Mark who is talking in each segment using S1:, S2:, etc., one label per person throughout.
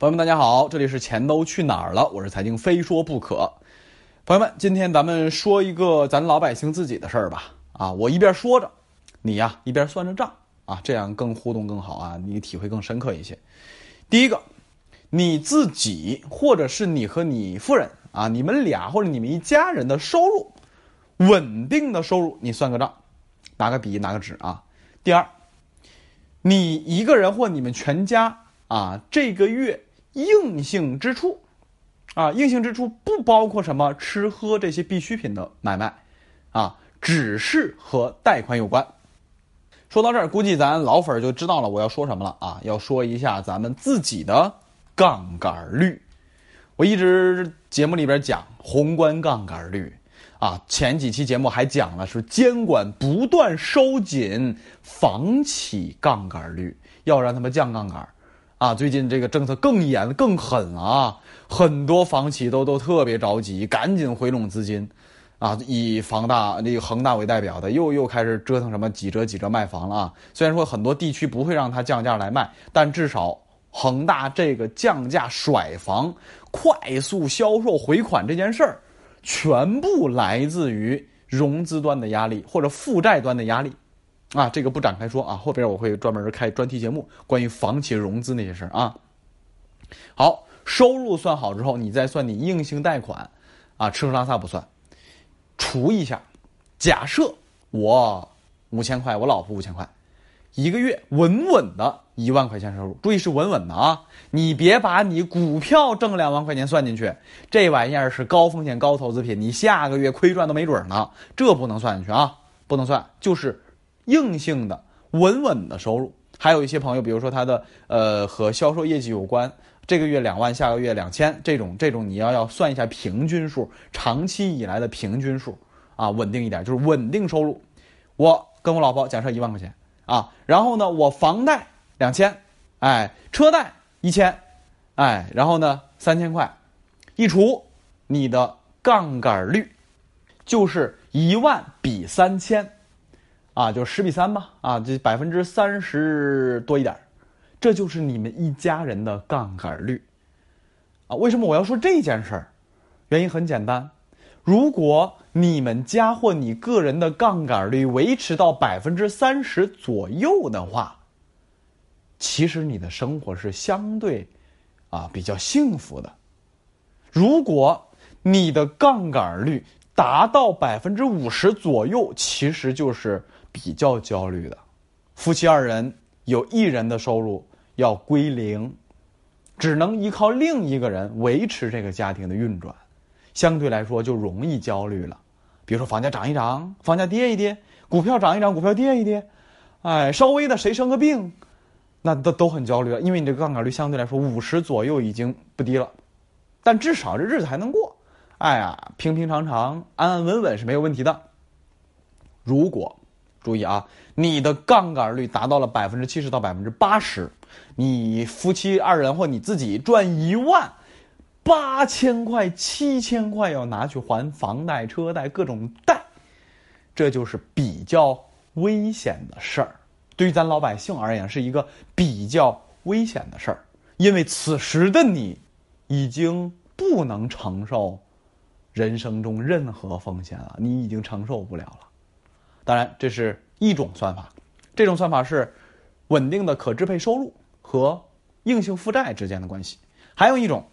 S1: 朋友们，大家好，这里是钱都去哪儿了？我是财经非说不可。朋友们，今天咱们说一个咱老百姓自己的事儿吧。啊，我一边说着，你呀一边算着账啊，这样更互动更好啊，你体会更深刻一些。第一个，你自己或者是你和你夫人啊，你们俩或者你们一家人的收入，稳定的收入，你算个账，拿个笔拿个纸啊。第二，你一个人或你们全家啊，这个月。硬性支出，啊，硬性支出不包括什么吃喝这些必需品的买卖，啊，只是和贷款有关。说到这儿，估计咱老粉儿就知道了我要说什么了啊，要说一下咱们自己的杠杆率。我一直节目里边讲宏观杠杆率，啊，前几期节目还讲了是监管不断收紧房企杠杆率，要让他们降杠杆。啊，最近这个政策更严更狠了啊！很多房企都都特别着急，赶紧回笼资金，啊，以房大那个恒大为代表的，又又开始折腾什么几折几折卖房了啊！虽然说很多地区不会让它降价来卖，但至少恒大这个降价甩房、快速销售回款这件事儿，全部来自于融资端的压力或者负债端的压力。啊，这个不展开说啊，后边我会专门开专题节目，关于房企融资那些事儿啊。好，收入算好之后，你再算你硬性贷款，啊，吃喝拉撒不算，除一下，假设我五千块，我老婆五千块，一个月稳稳的一万块钱收入，注意是稳稳的啊，你别把你股票挣两万块钱算进去，这玩意儿是高风险高投资品，你下个月亏赚都没准呢，这不能算进去啊，不能算，就是。硬性的稳稳的收入，还有一些朋友，比如说他的呃和销售业绩有关，这个月两万，下个月两千，这种这种你要要算一下平均数，长期以来的平均数啊，稳定一点就是稳定收入。我跟我老婆假设一万块钱啊，然后呢我房贷两千，哎，车贷一千，哎，然后呢三千块，一除你的杠杆率就是一万比三千。啊，就十比三吧，啊，这百分之三十多一点这就是你们一家人的杠杆率，啊，为什么我要说这件事儿？原因很简单，如果你们家或你个人的杠杆率维持到百分之三十左右的话，其实你的生活是相对，啊，比较幸福的。如果你的杠杆率达到百分之五十左右，其实就是。比较焦虑的夫妻二人有一人的收入要归零，只能依靠另一个人维持这个家庭的运转，相对来说就容易焦虑了。比如说房价涨一涨，房价跌一跌，股票涨一涨，股票跌一跌，哎，稍微的谁生个病，那都都很焦虑了，因为你这个杠杆率相对来说五十左右已经不低了，但至少这日子还能过，哎呀，平平常常、安安稳稳是没有问题的。如果注意啊，你的杠杆率达到了百分之七十到百分之八十，你夫妻二人或你自己赚一万，八千块、七千块要拿去还房贷、车贷各种贷，这就是比较危险的事儿。对于咱老百姓而言，是一个比较危险的事儿，因为此时的你已经不能承受人生中任何风险了，你已经承受不了了。当然，这是一种算法，这种算法是稳定的可支配收入和硬性负债之间的关系。还有一种，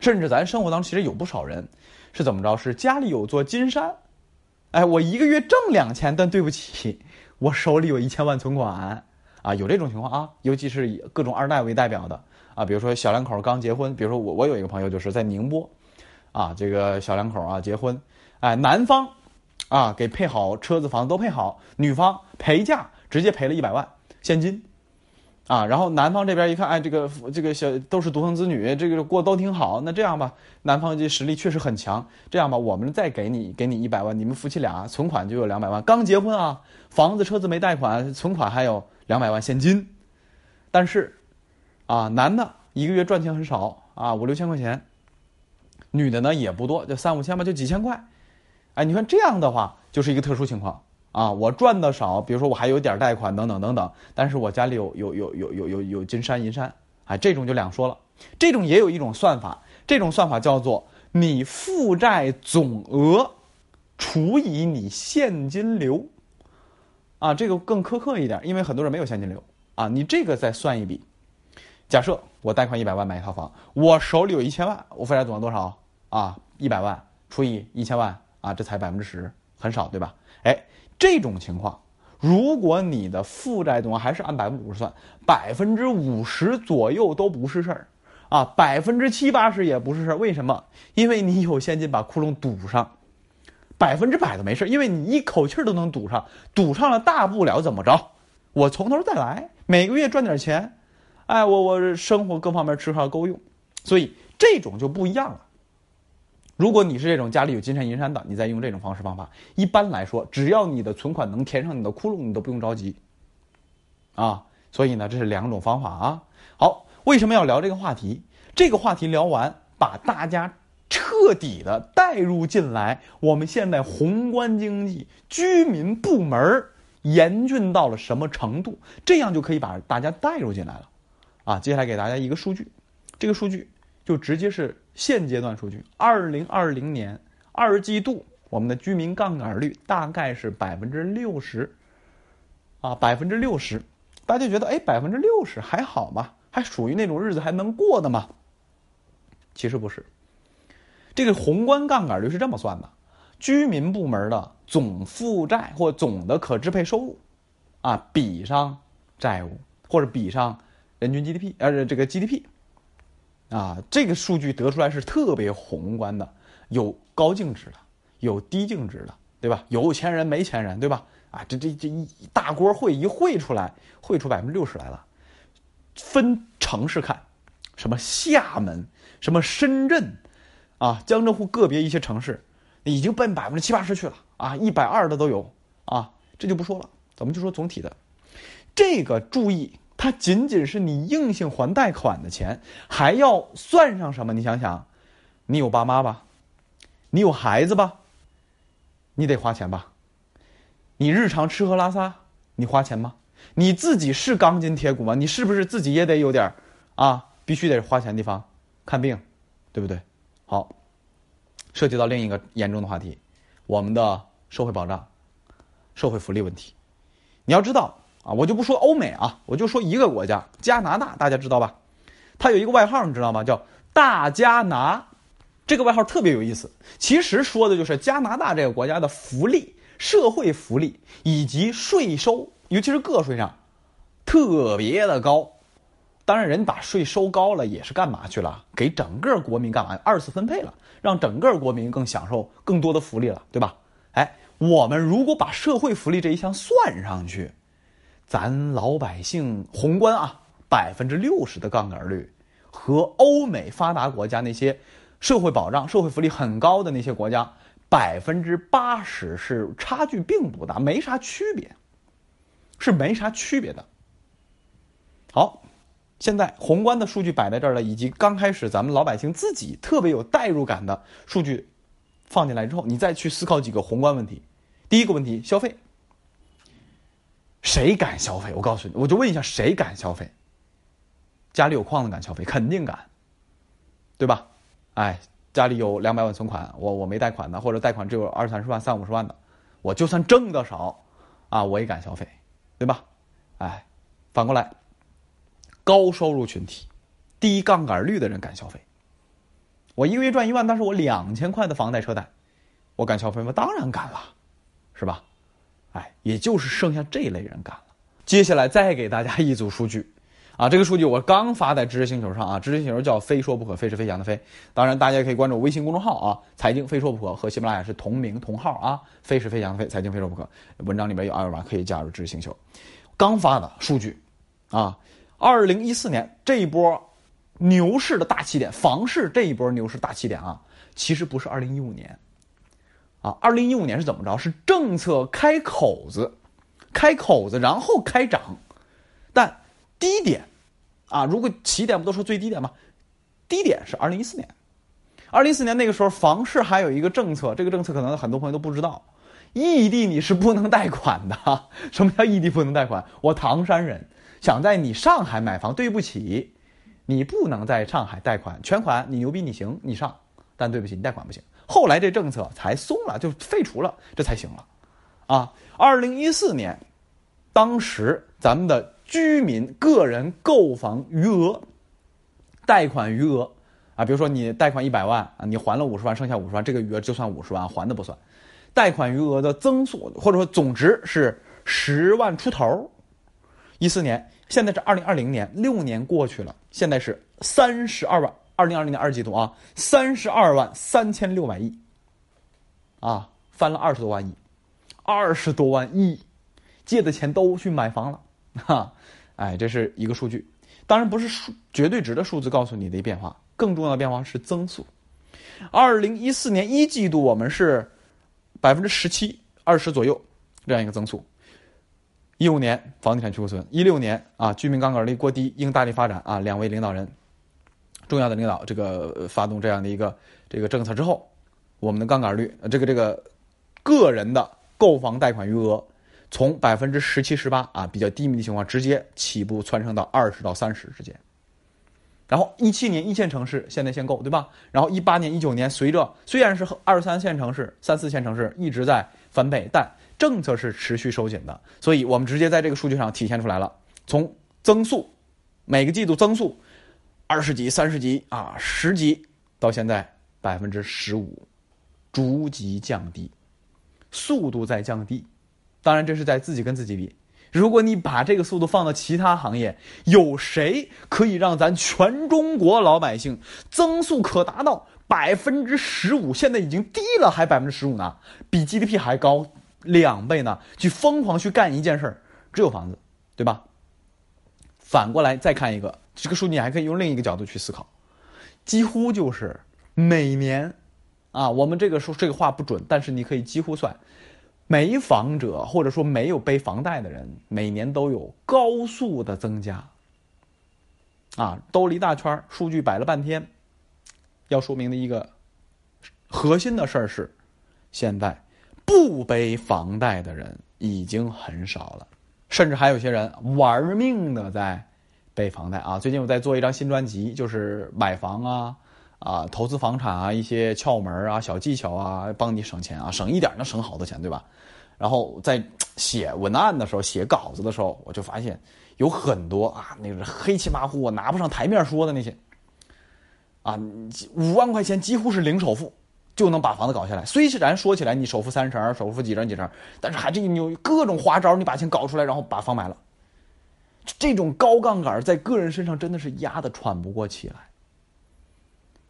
S1: 甚至咱生活当中其实有不少人是怎么着？是家里有座金山，哎，我一个月挣两千，但对不起，我手里有一千万存款啊，有这种情况啊。尤其是以各种二代为代表的啊，比如说小两口刚结婚，比如说我我有一个朋友就是在宁波，啊，这个小两口啊结婚，哎，男方。啊，给配好车子、房子都配好，女方陪嫁直接赔了一百万现金，啊，然后男方这边一看，哎，这个这个小都是独生子女，这个过都挺好，那这样吧，男方这实力确实很强，这样吧，我们再给你给你一百万，你们夫妻俩存款就有两百万，刚结婚啊，房子车子没贷款，存款还有两百万现金，但是，啊，男的一个月赚钱很少啊，五六千块钱，女的呢也不多，就三五千吧，就几千块。哎，你看这样的话就是一个特殊情况啊！我赚的少，比如说我还有点贷款等等等等，但是我家里有有有有有有有金山银山，哎，这种就两说了这种也有一种算法，这种算法叫做你负债总额除以你现金流。啊，这个更苛刻一点，因为很多人没有现金流啊。你这个再算一笔，假设我贷款一百万买一套房，我手里有一千万，我负债总额多少啊？一百万除以一千万啊，这才百分之十，很少对吧？哎，这种情况，如果你的负债总额还是按百分之五十算，百分之五十左右都不是事儿啊，百分之七八十也不是事儿。为什么？因为你有现金把窟窿堵上。百分之百的没事，因为你一口气儿都能堵上，堵上了大不了怎么着？我从头再来，每个月赚点钱，哎，我我生活各方面吃喝够用，所以这种就不一样了。如果你是这种家里有金山银山的，你再用这种方式方法，一般来说，只要你的存款能填上你的窟窿，你都不用着急。啊，所以呢，这是两种方法啊。好，为什么要聊这个话题？这个话题聊完，把大家。彻底的带入进来，我们现在宏观经济、居民部门严峻到了什么程度？这样就可以把大家带入进来了。啊，接下来给大家一个数据，这个数据就直接是现阶段数据。二零二零年二季度，我们的居民杠杆率大概是百分之六十。啊，百分之六十，大家觉得哎，百分之六十还好吗？还属于那种日子还能过的吗？其实不是。这个宏观杠杆率是这么算的：居民部门的总负债或总的可支配收入，啊，比上债务或者比上人均 GDP，呃，这个 GDP，啊，这个数据得出来是特别宏观的，有高净值的，有低净值的，对吧？有钱人没钱人，对吧？啊，这这这一大锅烩一烩出来，烩出百分之六十来了。分城市看，什么厦门，什么深圳。啊，江浙沪个别一些城市，已经奔百分之七八十去了啊，一百二的都有啊，这就不说了，咱们就说总体的。这个注意，它仅仅是你硬性还贷款的钱，还要算上什么？你想想，你有爸妈吧，你有孩子吧，你得花钱吧？你日常吃喝拉撒，你花钱吗？你自己是钢筋铁骨吗？你是不是自己也得有点啊？必须得花钱地方看病，对不对？好，涉及到另一个严重的话题，我们的社会保障、社会福利问题。你要知道啊，我就不说欧美啊，我就说一个国家加拿大，大家知道吧？它有一个外号，你知道吗？叫“大加拿”。这个外号特别有意思，其实说的就是加拿大这个国家的福利、社会福利以及税收，尤其是个税上特别的高。当然，人把税收高了，也是干嘛去了？给整个国民干嘛？二次分配了，让整个国民更享受更多的福利了，对吧？哎，我们如果把社会福利这一项算上去，咱老百姓宏观啊，百分之六十的杠杆率，和欧美发达国家那些社会保障、社会福利很高的那些国家，百分之八十是差距并不大，没啥区别，是没啥区别的。好。现在宏观的数据摆在这儿了，以及刚开始咱们老百姓自己特别有代入感的数据放进来之后，你再去思考几个宏观问题。第一个问题，消费，谁敢消费？我告诉你，我就问一下，谁敢消费？家里有矿的敢消费，肯定敢，对吧？哎，家里有两百万存款，我我没贷款的，或者贷款只有二三十万、三五十万的，我就算挣的少，啊，我也敢消费，对吧？哎，反过来。高收入群体、低杠杆率的人敢消费。我一个月赚一万，但是我两千块的房贷车贷，我敢消费吗？当然敢了，是吧？哎，也就是剩下这类人干了。接下来再给大家一组数据，啊，这个数据我刚发在知识星球上啊，知识星球叫“非说不可”，非是飞翔的“非”。当然，大家可以关注微信公众号啊，“财经非说不可”和喜马拉雅是同名同号啊，“非是飞翔的飞”，财经非说不可。文章里面有二维码，可以加入知识星球。刚发的数据，啊。二零一四年这一波牛市的大起点，房市这一波牛市大起点啊，其实不是二零一五年，啊，二零一五年是怎么着？是政策开口子，开口子然后开涨，但低点，啊，如果起点不都说最低点吗？低点是二零一四年，二零一四年那个时候房市还有一个政策，这个政策可能很多朋友都不知道，异地你是不能贷款的。什么叫异地不能贷款？我唐山人。想在你上海买房，对不起，你不能在上海贷款，全款你牛逼你行你上，但对不起你贷款不行。后来这政策才松了，就废除了，这才行了。啊，二零一四年，当时咱们的居民个人购房余额、贷款余额啊，比如说你贷款一百万啊，你还了五十万，剩下五十万，这个余额就算五十万，还的不算。贷款余额的增速或者说总值是十万出头。一四年，现在是二零二零年，六年过去了，现在是三十二万。二零二零年二季度啊，三十二万三千六百亿，啊，翻了二十多万亿，二十多万亿，借的钱都去买房了，哈，哎，这是一个数据，当然不是数绝对值的数字告诉你的一变化，更重要的变化是增速。二零一四年一季度我们是百分之十七二十左右这样一个增速。一五年房地产去库存，一六年啊居民杠杆率过低，应大力发展啊。两位领导人，重要的领导这个发动这样的一个这个政策之后，我们的杠杆率，这个这个个人的购房贷款余额从百分之十七十八啊比较低迷的情况，直接起步蹿升到二十到三十之间。然后一七年一线城市限贷限购，对吧？然后一八年一九年，随着虽然是二三线城市、三四线城市一直在翻倍，但政策是持续收紧的，所以我们直接在这个数据上体现出来了。从增速，每个季度增速二十级、三十级啊、十级，到现在百分之十五，逐级降低，速度在降低。当然，这是在自己跟自己比。如果你把这个速度放到其他行业，有谁可以让咱全中国老百姓增速可达到百分之十五？现在已经低了，还百分之十五呢，比 GDP 还高。两倍呢？去疯狂去干一件事儿，只有房子，对吧？反过来再看一个这个数，你还可以用另一个角度去思考，几乎就是每年，啊，我们这个说这个话不准，但是你可以几乎算，没房者或者说没有背房贷的人，每年都有高速的增加。啊，兜了一大圈，数据摆了半天，要说明的一个核心的事儿是，现在。不背房贷的人已经很少了，甚至还有些人玩命的在背房贷啊！最近我在做一张新专辑，就是买房啊、啊投资房产啊一些窍门啊、小技巧啊，帮你省钱啊，省一点能省好多钱，对吧？然后在写文案的时候、写稿子的时候，我就发现有很多啊，那个黑漆麻糊，我拿不上台面说的那些，啊，五万块钱几乎是零首付。就能把房子搞下来。虽然说起来你首付三成，首付几成几成，但是还是你有各种花招，你把钱搞出来，然后把房买了。这种高杠杆在个人身上真的是压得喘不过气来。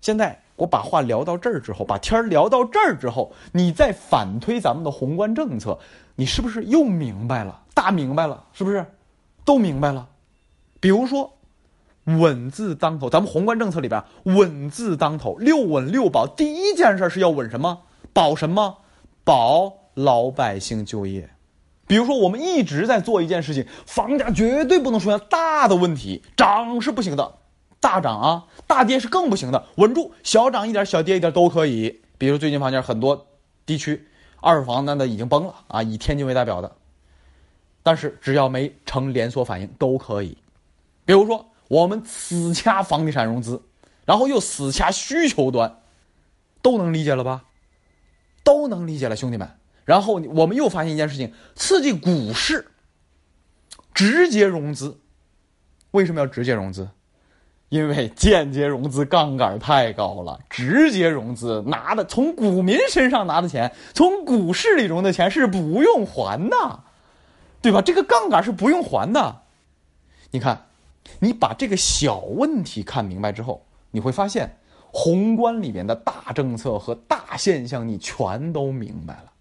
S1: 现在我把话聊到这儿之后，把天聊到这儿之后，你再反推咱们的宏观政策，你是不是又明白了？大明白了，是不是？都明白了。比如说。稳字当头，咱们宏观政策里边，稳字当头，六稳六保。第一件事是要稳什么？保什么？保老百姓就业。比如说，我们一直在做一件事情，房价绝对不能出现大的问题，涨是不行的，大涨啊，大跌是更不行的。稳住，小涨一点，小跌一点都可以。比如最近房价很多地区，二手房那的已经崩了啊，以天津为代表的。但是只要没成连锁反应都可以。比如说。我们死掐房地产融资，然后又死掐需求端，都能理解了吧？都能理解了，兄弟们。然后我们又发现一件事情：刺激股市，直接融资。为什么要直接融资？因为间接融资杠杆太高了，直接融资拿的从股民身上拿的钱，从股市里融的钱是不用还的，对吧？这个杠杆是不用还的。你看。你把这个小问题看明白之后，你会发现，宏观里面的大政策和大现象你全都明白了。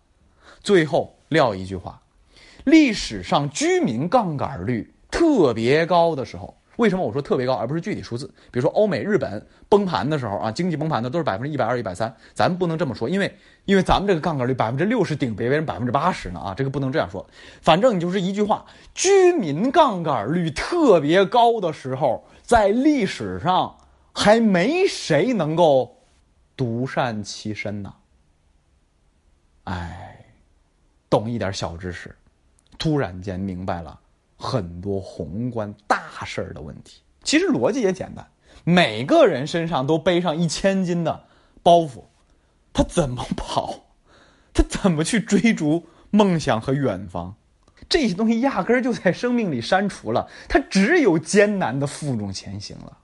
S1: 最后撂一句话：历史上居民杠杆率特别高的时候。为什么我说特别高，而不是具体数字？比如说欧美日本崩盘的时候啊，经济崩盘的都是百分之一百二、一百三，咱不能这么说，因为因为咱们这个杠杆率百分之六十顶别人百分之八十呢啊，这个不能这样说。反正你就是一句话，居民杠杆率特别高的时候，在历史上还没谁能够独善其身呢。哎，懂一点小知识，突然间明白了。很多宏观大事儿的问题，其实逻辑也简单。每个人身上都背上一千斤的包袱，他怎么跑？他怎么去追逐梦想和远方？这些东西压根儿就在生命里删除了，他只有艰难的负重前行了。